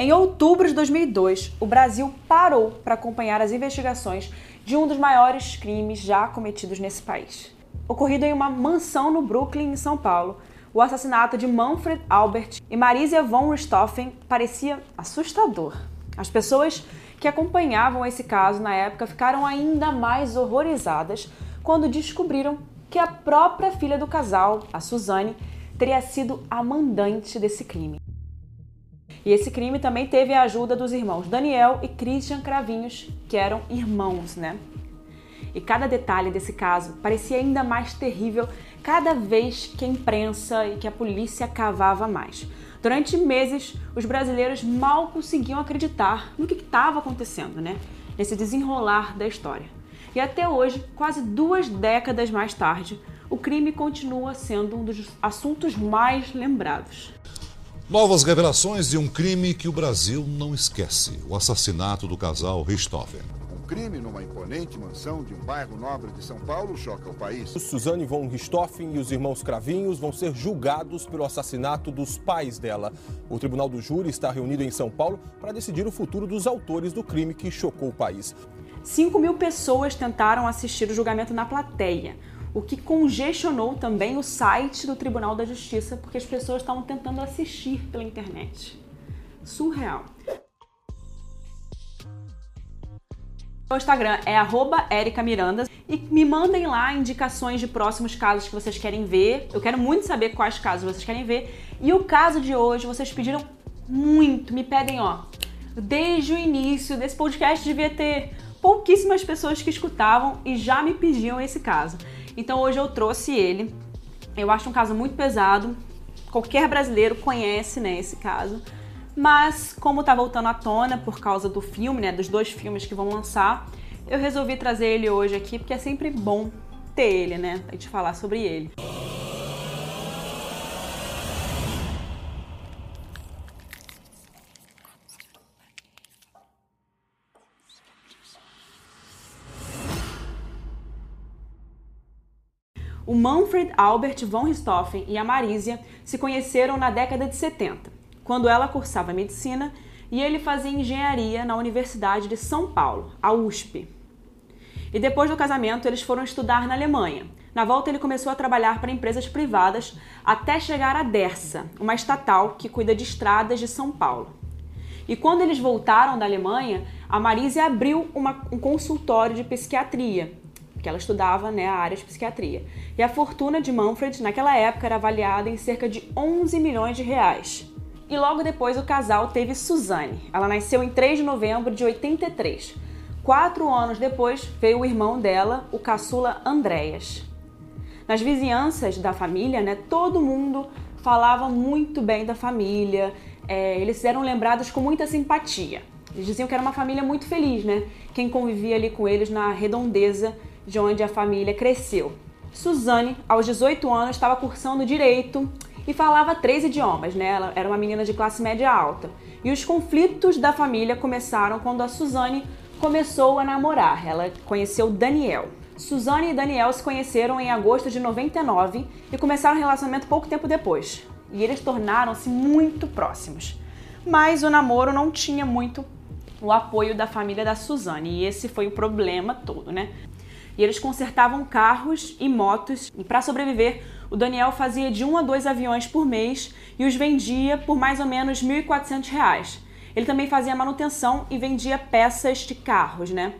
Em outubro de 2002, o Brasil parou para acompanhar as investigações de um dos maiores crimes já cometidos nesse país. Ocorrido em uma mansão no Brooklyn, em São Paulo, o assassinato de Manfred Albert e Marisia von Richthofen parecia assustador. As pessoas que acompanhavam esse caso na época ficaram ainda mais horrorizadas quando descobriram que a própria filha do casal, a Suzane, teria sido a mandante desse crime. E esse crime também teve a ajuda dos irmãos Daniel e Christian Cravinhos, que eram irmãos, né? E cada detalhe desse caso parecia ainda mais terrível cada vez que a imprensa e que a polícia cavava mais. Durante meses, os brasileiros mal conseguiam acreditar no que estava acontecendo, né? Nesse desenrolar da história. E até hoje, quase duas décadas mais tarde, o crime continua sendo um dos assuntos mais lembrados. Novas revelações de um crime que o Brasil não esquece: o assassinato do casal Richthofen. Um crime numa imponente mansão de um bairro nobre de São Paulo choca o país. Suzane von Richthofen e os irmãos Cravinhos vão ser julgados pelo assassinato dos pais dela. O Tribunal do Júri está reunido em São Paulo para decidir o futuro dos autores do crime que chocou o país. 5 mil pessoas tentaram assistir o julgamento na plateia o que congestionou também o site do Tribunal da Justiça, porque as pessoas estavam tentando assistir pela internet. Surreal. O Instagram é @erica_miranda e me mandem lá indicações de próximos casos que vocês querem ver. Eu quero muito saber quais casos vocês querem ver. E o caso de hoje vocês pediram muito, me pedem, ó. Desde o início desse podcast devia ter pouquíssimas pessoas que escutavam e já me pediam esse caso. Então hoje eu trouxe ele. Eu acho um caso muito pesado. Qualquer brasileiro conhece, né, esse caso. Mas como tá voltando à tona por causa do filme, né, dos dois filmes que vão lançar, eu resolvi trazer ele hoje aqui porque é sempre bom ter ele, né, pra gente falar sobre ele. O Manfred Albert von Richthofen e a Marisia se conheceram na década de 70, quando ela cursava medicina e ele fazia engenharia na Universidade de São Paulo, a USP. E depois do casamento, eles foram estudar na Alemanha. Na volta, ele começou a trabalhar para empresas privadas até chegar à Dersa, uma estatal que cuida de estradas de São Paulo. E quando eles voltaram da Alemanha, a Marisa abriu uma, um consultório de psiquiatria porque ela estudava né, a área de psiquiatria. E a fortuna de Manfred naquela época era avaliada em cerca de 11 milhões de reais. E logo depois o casal teve Suzanne. Ela nasceu em 3 de novembro de 83. Quatro anos depois veio o irmão dela, o caçula Andréas. Nas vizinhanças da família, né, todo mundo falava muito bem da família, é, eles eram lembrados com muita simpatia. Eles diziam que era uma família muito feliz, né? Quem convivia ali com eles na redondeza de onde a família cresceu. Suzane, aos 18 anos, estava cursando direito e falava três idiomas, né? Ela era uma menina de classe média alta. E os conflitos da família começaram quando a Suzane começou a namorar. Ela conheceu Daniel. Suzane e Daniel se conheceram em agosto de 99 e começaram um relacionamento pouco tempo depois. E eles tornaram-se muito próximos. Mas o namoro não tinha muito o apoio da família da Suzane, e esse foi o problema todo, né? E eles consertavam carros e motos. E para sobreviver, o Daniel fazia de um a dois aviões por mês e os vendia por mais ou menos R$ 1.400. Ele também fazia manutenção e vendia peças de carros, né?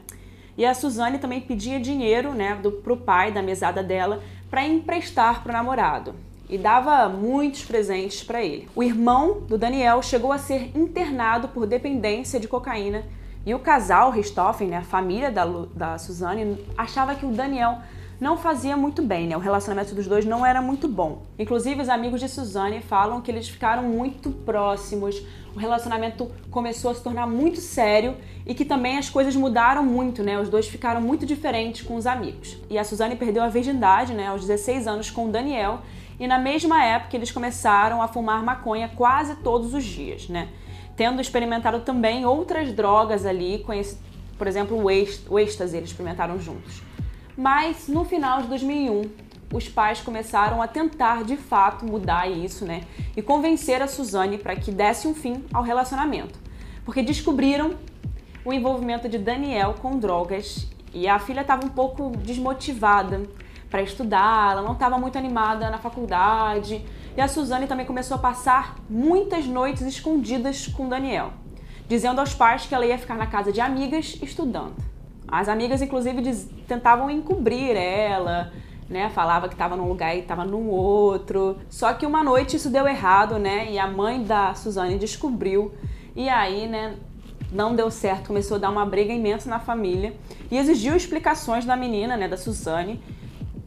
E a Suzane também pedia dinheiro, né, do, pro pai da mesada dela para emprestar pro namorado e dava muitos presentes para ele. O irmão do Daniel chegou a ser internado por dependência de cocaína e o casal Richthofen, né, a família da, da Suzane, achava que o Daniel não fazia muito bem, né? O relacionamento dos dois não era muito bom. Inclusive, os amigos de Suzane falam que eles ficaram muito próximos, o relacionamento começou a se tornar muito sério e que também as coisas mudaram muito, né? Os dois ficaram muito diferentes com os amigos. E a Suzane perdeu a virgindade, né, aos 16 anos com o Daniel, e na mesma época eles começaram a fumar maconha quase todos os dias, né? Tendo experimentado também outras drogas ali, esse, por exemplo, o êxtase, eles experimentaram juntos. Mas no final de 2001, os pais começaram a tentar de fato mudar isso, né? E convencer a Suzane para que desse um fim ao relacionamento. porque descobriram o envolvimento de Daniel com drogas e a filha estava um pouco desmotivada para estudar, ela não estava muito animada na faculdade. E a Suzane também começou a passar muitas noites escondidas com Daniel, dizendo aos pais que ela ia ficar na casa de amigas estudando. As amigas, inclusive, tentavam encobrir ela, né? Falava que estava num lugar e estava num outro. Só que uma noite isso deu errado, né? E a mãe da Suzane descobriu. E aí, né? Não deu certo, começou a dar uma briga imensa na família e exigiu explicações da menina, né, da Suzane.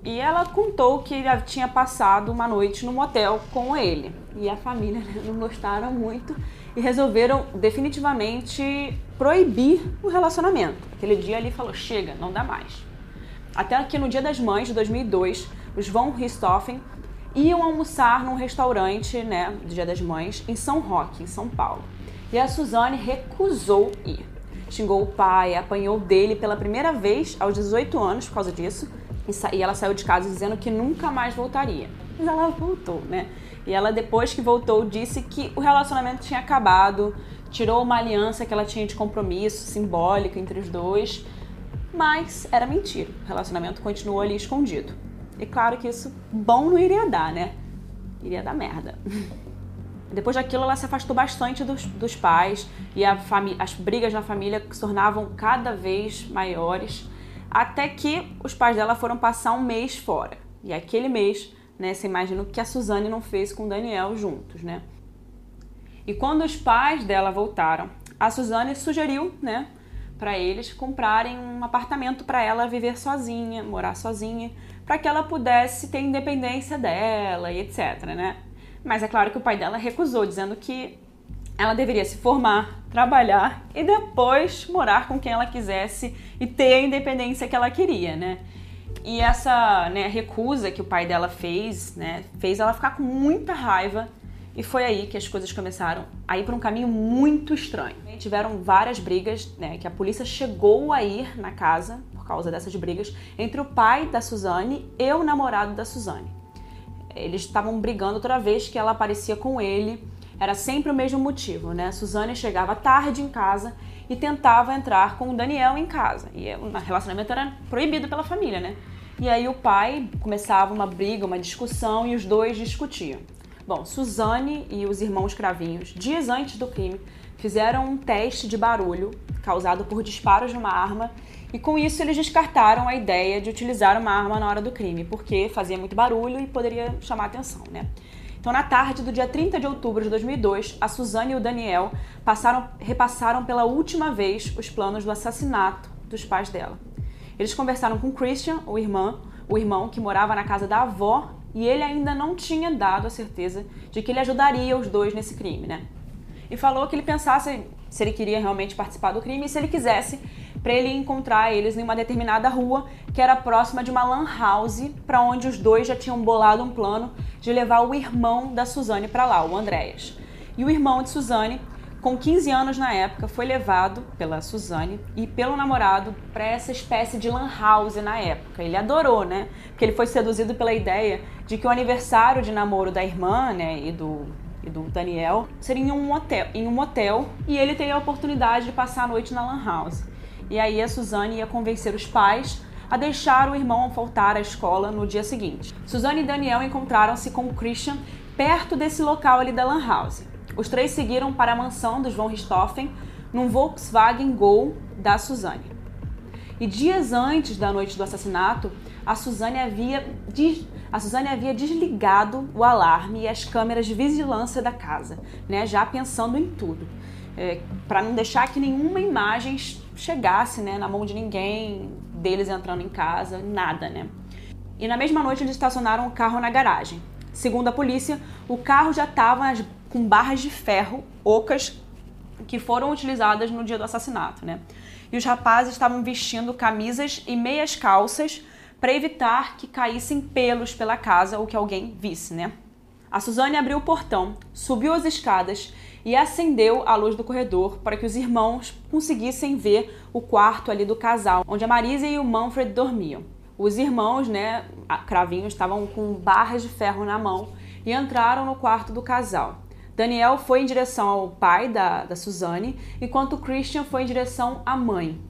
E ela contou que tinha passado uma noite no motel com ele. E a família né, não gostaram muito e resolveram definitivamente proibir o relacionamento. Aquele dia ele falou: chega, não dá mais. Até que no Dia das Mães de 2002, os Von Richthofen iam almoçar num restaurante, né, do Dia das Mães, em São Roque, em São Paulo. E a Suzane recusou ir. Xingou o pai, apanhou dele pela primeira vez aos 18 anos por causa disso. E ela saiu de casa dizendo que nunca mais voltaria. Mas ela voltou, né? E ela, depois que voltou, disse que o relacionamento tinha acabado, tirou uma aliança que ela tinha de compromisso simbólico entre os dois mas era mentira. O relacionamento continuou ali escondido. E claro que isso bom não iria dar, né? Iria dar merda. Depois daquilo, ela se afastou bastante dos, dos pais e as brigas na família se tornavam cada vez maiores, até que os pais dela foram passar um mês fora. E aquele mês, né, você imagina o que a Suzane não fez com o Daniel juntos, né? E quando os pais dela voltaram, a Suzane sugeriu, né, para eles comprarem um apartamento para ela viver sozinha, morar sozinha, para que ela pudesse ter independência dela e etc, né? Mas é claro que o pai dela recusou, dizendo que ela deveria se formar, trabalhar e depois morar com quem ela quisesse e ter a independência que ela queria, né? E essa né, recusa que o pai dela fez, né, fez ela ficar com muita raiva e foi aí que as coisas começaram a ir para um caminho muito estranho. Tiveram várias brigas, né, que a polícia chegou a ir na casa por causa dessas brigas entre o pai da Suzane e o namorado da Suzane. Eles estavam brigando toda vez que ela aparecia com ele. Era sempre o mesmo motivo, né? Suzane chegava tarde em casa e tentava entrar com o Daniel em casa. E o relacionamento era proibido pela família, né? E aí o pai começava uma briga, uma discussão e os dois discutiam. Bom, Suzane e os irmãos Cravinhos, dias antes do crime, fizeram um teste de barulho causado por disparos de uma arma e com isso eles descartaram a ideia de utilizar uma arma na hora do crime, porque fazia muito barulho e poderia chamar atenção, né? Então, na tarde do dia 30 de outubro de 2002, a Suzane e o Daniel passaram, repassaram pela última vez os planos do assassinato dos pais dela. Eles conversaram com Christian, o irmão, o irmão que morava na casa da avó e ele ainda não tinha dado a certeza de que ele ajudaria os dois nesse crime, né? E falou que ele pensasse se ele queria realmente participar do crime e se ele quisesse para ele encontrar eles em uma determinada rua que era próxima de uma lan house para onde os dois já tinham bolado um plano de levar o irmão da Suzane para lá, o Andréas. E o irmão de Suzane com 15 anos na época, foi levado pela Suzane e pelo namorado para essa espécie de lan house na época. Ele adorou, né? Porque ele foi seduzido pela ideia de que o aniversário de namoro da irmã, né, e do, e do Daniel seria em um hotel, em um hotel e ele teria a oportunidade de passar a noite na lan house. E aí a Suzane ia convencer os pais a deixar o irmão faltar à escola no dia seguinte. Suzane e Daniel encontraram-se com o Christian perto desse local ali da lan house. Os três seguiram para a mansão dos Von Richthofen num Volkswagen Gol da Suzane. E dias antes da noite do assassinato, a Suzane havia, a Suzane havia desligado o alarme e as câmeras de vigilância da casa, né, já pensando em tudo, é, para não deixar que nenhuma imagem chegasse né, na mão de ninguém, deles entrando em casa, nada, né? E na mesma noite eles estacionaram o carro na garagem. Segundo a polícia, o carro já estava com barras de ferro ocas que foram utilizadas no dia do assassinato, né? E os rapazes estavam vestindo camisas e meias calças para evitar que caíssem pelos pela casa ou que alguém visse, né? A Suzane abriu o portão, subiu as escadas e acendeu a luz do corredor para que os irmãos conseguissem ver o quarto ali do casal, onde a Marisa e o Manfred dormiam. Os irmãos, né, cravinhos, estavam com barras de ferro na mão e entraram no quarto do casal. Daniel foi em direção ao pai da, da Suzane, enquanto Christian foi em direção à mãe.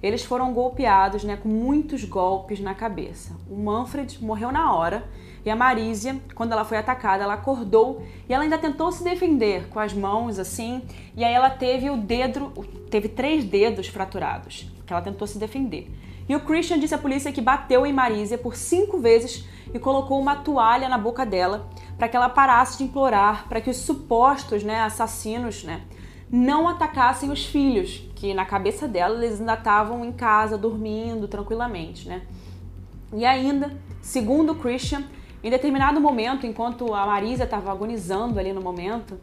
Eles foram golpeados, né, com muitos golpes na cabeça. O Manfred morreu na hora e a Marísia, quando ela foi atacada, ela acordou e ela ainda tentou se defender com as mãos assim, e aí ela teve o dedo, teve três dedos fraturados, que ela tentou se defender. E o Christian disse à polícia que bateu em Marísia por cinco vezes e colocou uma toalha na boca dela para que ela parasse de implorar para que os supostos né, assassinos né, não atacassem os filhos, que na cabeça dela eles ainda estavam em casa, dormindo tranquilamente. Né? E ainda, segundo Christian, em determinado momento, enquanto a Marisa estava agonizando ali no momento,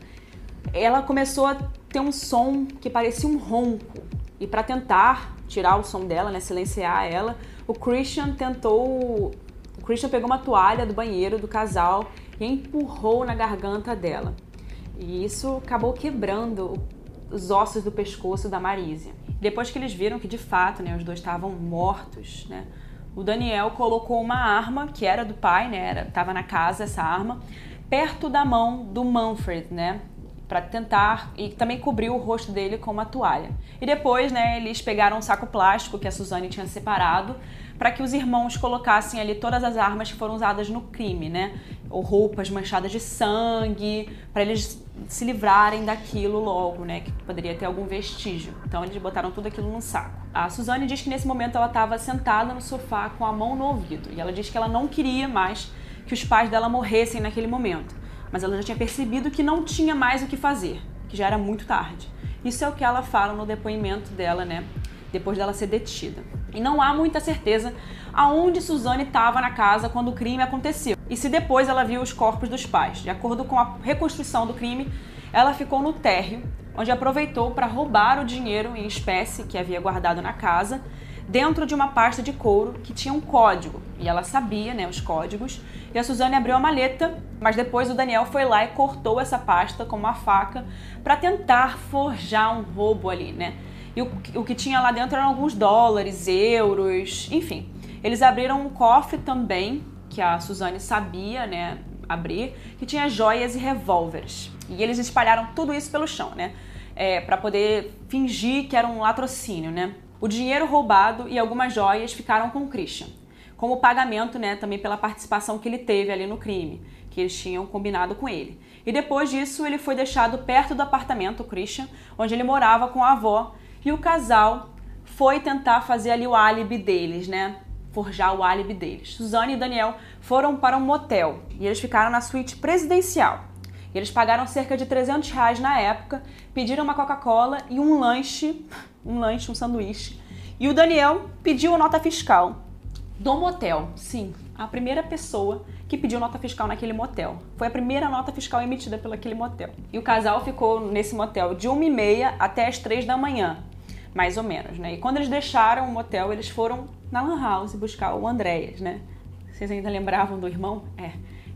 ela começou a ter um som que parecia um ronco. E para tentar tirar o som dela, né, silenciar ela, o Christian tentou. O Christian pegou uma toalha do banheiro do casal e empurrou na garganta dela. E isso acabou quebrando os ossos do pescoço da Marísia. Depois que eles viram que de fato, né, os dois estavam mortos, né, o Daniel colocou uma arma que era do pai, né, era, tava na casa essa arma, perto da mão do Manfred, né, para tentar e também cobriu o rosto dele com uma toalha. E depois, né, eles pegaram um saco plástico que a Suzane tinha separado para que os irmãos colocassem ali todas as armas que foram usadas no crime, né? Ou roupas manchadas de sangue, para eles se livrarem daquilo logo, né? Que poderia ter algum vestígio. Então eles botaram tudo aquilo num saco. A Suzane diz que nesse momento ela estava sentada no sofá com a mão no ouvido e ela diz que ela não queria mais que os pais dela morressem naquele momento mas ela já tinha percebido que não tinha mais o que fazer, que já era muito tarde. Isso é o que ela fala no depoimento dela, né? Depois dela ser detida. E não há muita certeza aonde Suzane estava na casa quando o crime aconteceu. E se depois ela viu os corpos dos pais. De acordo com a reconstrução do crime, ela ficou no térreo, onde aproveitou para roubar o dinheiro em espécie que havia guardado na casa dentro de uma pasta de couro que tinha um código. E ela sabia, né, os códigos. E a Suzane abriu a maleta, mas depois o Daniel foi lá e cortou essa pasta com uma faca para tentar forjar um roubo ali, né? E o, o que tinha lá dentro eram alguns dólares, euros, enfim. Eles abriram um cofre também, que a Suzane sabia, né, abrir, que tinha joias e revólveres. E eles espalharam tudo isso pelo chão, né? É, para poder fingir que era um latrocínio, né? O dinheiro roubado e algumas joias ficaram com Christian, como pagamento né, também pela participação que ele teve ali no crime, que eles tinham combinado com ele. E depois disso, ele foi deixado perto do apartamento, Christian, onde ele morava com a avó, e o casal foi tentar fazer ali o álibi deles, né? Forjar o álibi deles. Suzane e Daniel foram para um motel e eles ficaram na suíte presidencial. E eles pagaram cerca de 300 reais na época, pediram uma Coca-Cola e um lanche um lanche, um sanduíche. E o Daniel pediu nota fiscal do motel. Sim, a primeira pessoa que pediu nota fiscal naquele motel. Foi a primeira nota fiscal emitida pelo aquele motel. E o casal ficou nesse motel de 1 e meia até as 3 da manhã, mais ou menos, né? E quando eles deixaram o motel, eles foram na Lan House buscar o Andréas, né? Vocês ainda lembravam do irmão? É,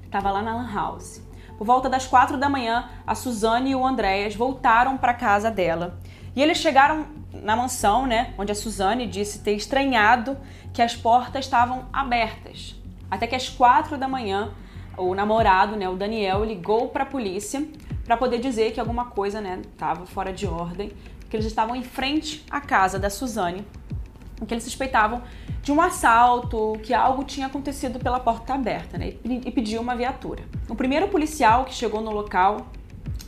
estava lá na Lan House. Por volta das 4 da manhã, a Suzane e o Andréas voltaram para casa dela. E eles chegaram na mansão, né, onde a Suzane disse ter estranhado que as portas estavam abertas. Até que às quatro da manhã, o namorado, né, o Daniel, ligou para a polícia para poder dizer que alguma coisa, né, estava fora de ordem, que eles estavam em frente à casa da Suzane, que eles suspeitavam de um assalto, que algo tinha acontecido pela porta aberta, né, e pediu uma viatura. O primeiro policial que chegou no local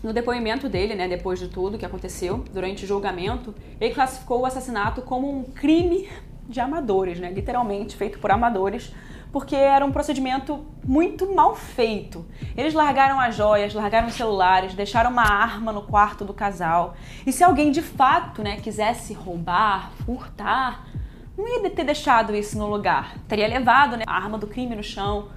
no depoimento dele, né, depois de tudo que aconteceu, durante o julgamento, ele classificou o assassinato como um crime de amadores, né, literalmente feito por amadores, porque era um procedimento muito mal feito. Eles largaram as joias, largaram os celulares, deixaram uma arma no quarto do casal. E se alguém de fato, né, quisesse roubar, furtar, não ia ter deixado isso no lugar. Teria levado né, a arma do crime no chão,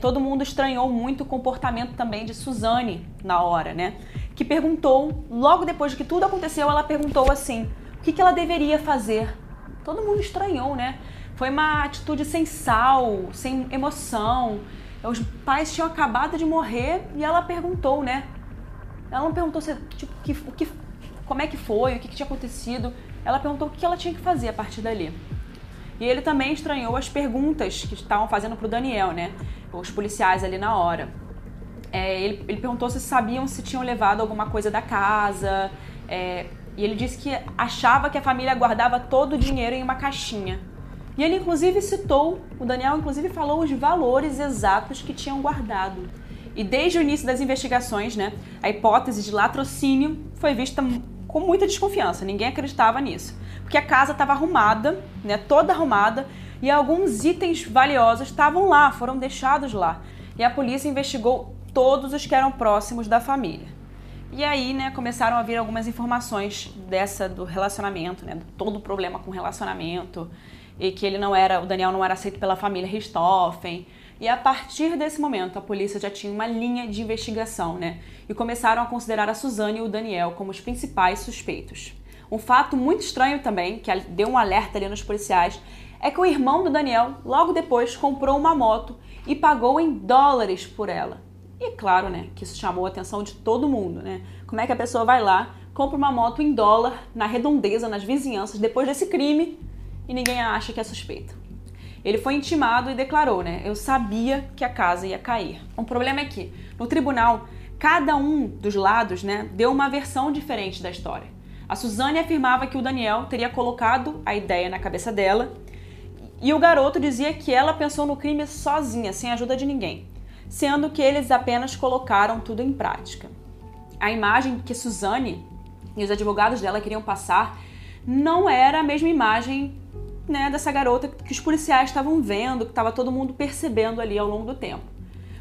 Todo mundo estranhou muito o comportamento também de Suzane na hora, né? Que perguntou, logo depois de que tudo aconteceu, ela perguntou assim: o que, que ela deveria fazer? Todo mundo estranhou, né? Foi uma atitude sem sal, sem emoção. Os pais tinham acabado de morrer e ela perguntou, né? Ela não perguntou se, tipo, que, o que, como é que foi, o que, que tinha acontecido. Ela perguntou o que ela tinha que fazer a partir dali. E ele também estranhou as perguntas que estavam fazendo para o Daniel, né? Os policiais ali na hora. É, ele, ele, perguntou se sabiam se tinham levado alguma coisa da casa. É, e ele disse que achava que a família guardava todo o dinheiro em uma caixinha. E ele inclusive citou, o Daniel inclusive falou os valores exatos que tinham guardado. E desde o início das investigações, né, a hipótese de latrocínio foi vista com muita desconfiança. Ninguém acreditava nisso, porque a casa estava arrumada, né, toda arrumada, e alguns itens valiosos estavam lá, foram deixados lá. E a polícia investigou todos os que eram próximos da família. E aí, né, começaram a vir algumas informações dessa do relacionamento, né, todo o problema com relacionamento e que ele não era, o Daniel não era aceito pela família Richthofen. E a partir desse momento, a polícia já tinha uma linha de investigação, né? E começaram a considerar a Suzane e o Daniel como os principais suspeitos. Um fato muito estranho também, que deu um alerta ali nos policiais, é que o irmão do Daniel, logo depois, comprou uma moto e pagou em dólares por ela. E claro, né, que isso chamou a atenção de todo mundo, né? Como é que a pessoa vai lá, compra uma moto em dólar, na redondeza, nas vizinhanças, depois desse crime, e ninguém acha que é suspeito. Ele foi intimado e declarou, né? Eu sabia que a casa ia cair. O problema é que, no tribunal, cada um dos lados, né, deu uma versão diferente da história. A Suzane afirmava que o Daniel teria colocado a ideia na cabeça dela, e o garoto dizia que ela pensou no crime sozinha, sem ajuda de ninguém sendo que eles apenas colocaram tudo em prática. A imagem que Suzane e os advogados dela queriam passar não era a mesma imagem né, dessa garota que os policiais estavam vendo, que estava todo mundo percebendo ali ao longo do tempo.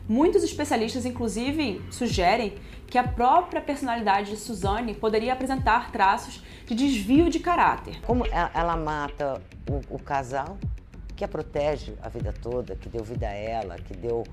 Muitos especialistas, inclusive, sugerem que a própria personalidade de Suzane poderia apresentar traços de desvio de caráter. Como ela mata o, o casal, que a protege a vida toda, que deu vida a ela, que deu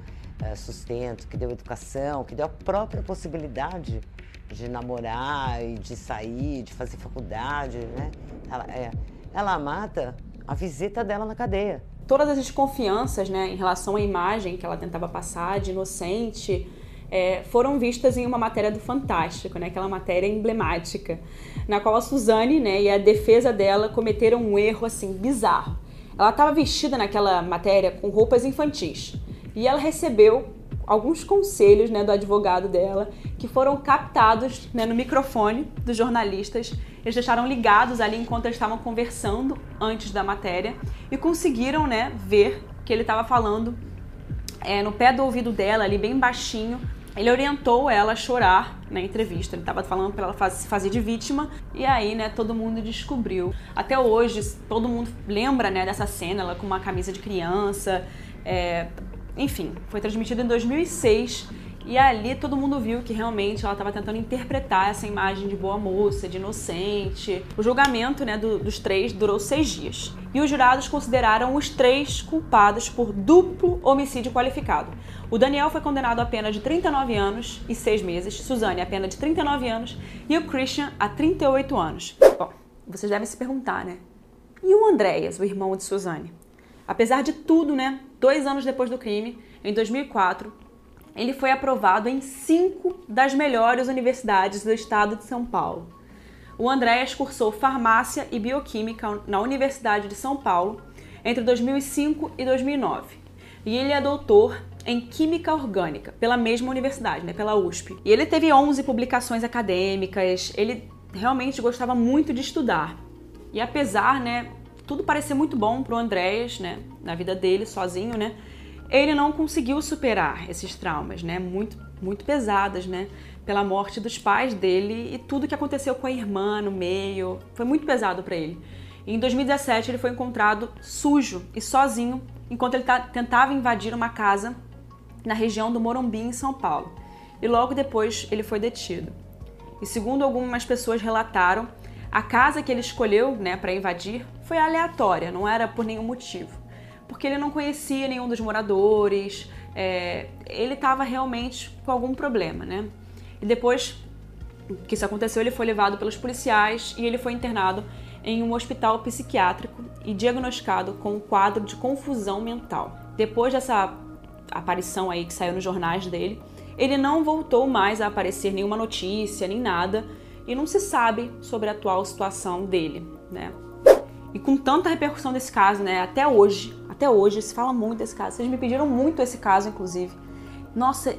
é, sustento, que deu educação, que deu a própria possibilidade de namorar e de sair, de fazer faculdade, né? Ela, é, ela mata a visita dela na cadeia. Todas as desconfianças, né, em relação à imagem que ela tentava passar de inocente, é, foram vistas em uma matéria do Fantástico, né, aquela matéria emblemática, na qual a Suzane né, e a defesa dela cometeram um erro assim bizarro. Ela estava vestida naquela matéria com roupas infantis. E ela recebeu alguns conselhos né, do advogado dela que foram captados né, no microfone dos jornalistas. Eles deixaram ligados ali enquanto eles estavam conversando antes da matéria e conseguiram né, ver que ele estava falando é, no pé do ouvido dela, ali bem baixinho. Ele orientou ela a chorar na entrevista. Ele estava falando para ela se fazer de vítima e aí, né, todo mundo descobriu. Até hoje, todo mundo lembra, né, dessa cena, ela com uma camisa de criança. É, enfim, foi transmitido em 2006 e ali todo mundo viu que realmente ela estava tentando interpretar essa imagem de boa moça, de inocente. O julgamento né, do, dos três durou seis dias. E os jurados consideraram os três culpados por duplo homicídio qualificado. O Daniel foi condenado a pena de 39 anos e 6 meses, Suzane a pena de 39 anos e o Christian a 38 anos. Bom, vocês devem se perguntar, né? E o Andréas, o irmão de Suzane? Apesar de tudo, né? Dois anos depois do crime, em 2004, ele foi aprovado em cinco das melhores universidades do estado de São Paulo. O Andréas cursou farmácia e bioquímica na Universidade de São Paulo entre 2005 e 2009. E ele é doutor em Química Orgânica pela mesma universidade, né, pela USP. E ele teve 11 publicações acadêmicas, ele realmente gostava muito de estudar. E apesar, né, tudo parecia muito bom pro Andréas, né, na vida dele, sozinho, né, ele não conseguiu superar esses traumas, né, muito, muito pesadas, né, pela morte dos pais dele e tudo que aconteceu com a irmã no meio, foi muito pesado para ele. Em 2017 ele foi encontrado sujo e sozinho enquanto ele tentava invadir uma casa na região do Morumbi, em São Paulo. E logo depois ele foi detido. E segundo algumas pessoas relataram, a casa que ele escolheu né, para invadir foi aleatória, não era por nenhum motivo. Porque ele não conhecia nenhum dos moradores, é, ele estava realmente com algum problema, né? E depois que isso aconteceu, ele foi levado pelos policiais e ele foi internado em um hospital psiquiátrico e diagnosticado com um quadro de confusão mental. Depois dessa aparição aí que saiu nos jornais dele, ele não voltou mais a aparecer nenhuma notícia, nem nada, e não se sabe sobre a atual situação dele, né? E com tanta repercussão desse caso, né, até hoje, até hoje se fala muito desse caso. Vocês me pediram muito esse caso, inclusive. Nossa,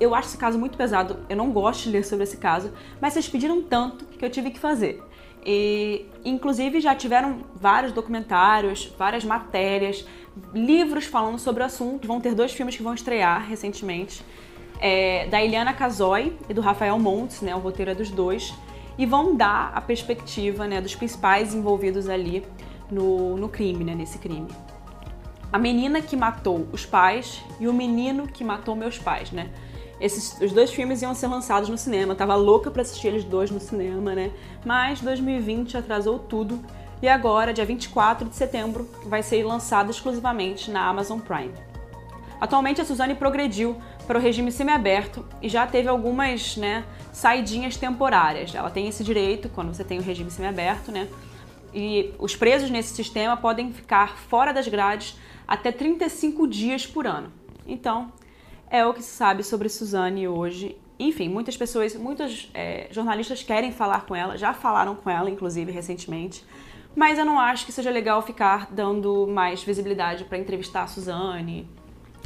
Eu acho esse caso muito pesado, eu não gosto de ler sobre esse caso, mas vocês pediram tanto que eu tive que fazer. E, inclusive, já tiveram vários documentários, várias matérias, livros falando sobre o assunto. Vão ter dois filmes que vão estrear recentemente, é, da Eliana Casoy e do Rafael Montes, né, o roteiro é dos dois, e vão dar a perspectiva né, dos principais envolvidos ali no, no crime, né, nesse crime. A menina que matou os pais e o menino que matou meus pais, né? Esses, os dois filmes iam ser lançados no cinema. Tava louca para assistir eles dois no cinema, né? Mas 2020 atrasou tudo e agora, dia 24 de setembro, vai ser lançado exclusivamente na Amazon Prime. Atualmente a Suzane progrediu para o regime semiaberto e já teve algumas, né, saidinhas temporárias. Ela tem esse direito quando você tem o regime semiaberto, né? E os presos nesse sistema podem ficar fora das grades até 35 dias por ano. Então, é o que se sabe sobre Suzane hoje. Enfim, muitas pessoas, muitos é, jornalistas querem falar com ela, já falaram com ela, inclusive, recentemente. Mas eu não acho que seja legal ficar dando mais visibilidade para entrevistar a Suzane.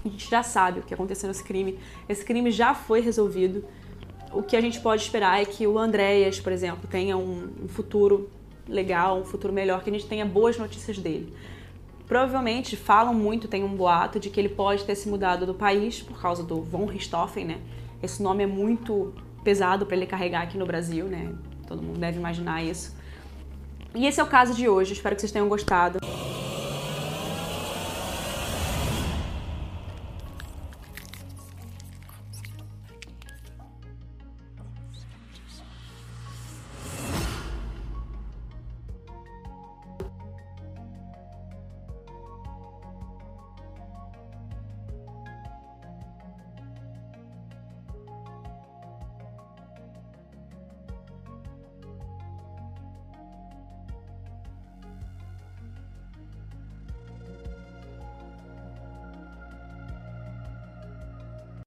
A gente já sabe o que aconteceu nesse crime. Esse crime já foi resolvido. O que a gente pode esperar é que o Andréas, por exemplo, tenha um, futuro legal, um futuro melhor, que a gente tenha boas notícias dele. Provavelmente falam muito, tem um boato de que ele pode ter se mudado do país por causa do von Richthofen, né? Esse nome é muito pesado para ele carregar aqui no Brasil, né? Todo mundo deve imaginar isso. E esse é o caso de hoje, espero que vocês tenham gostado.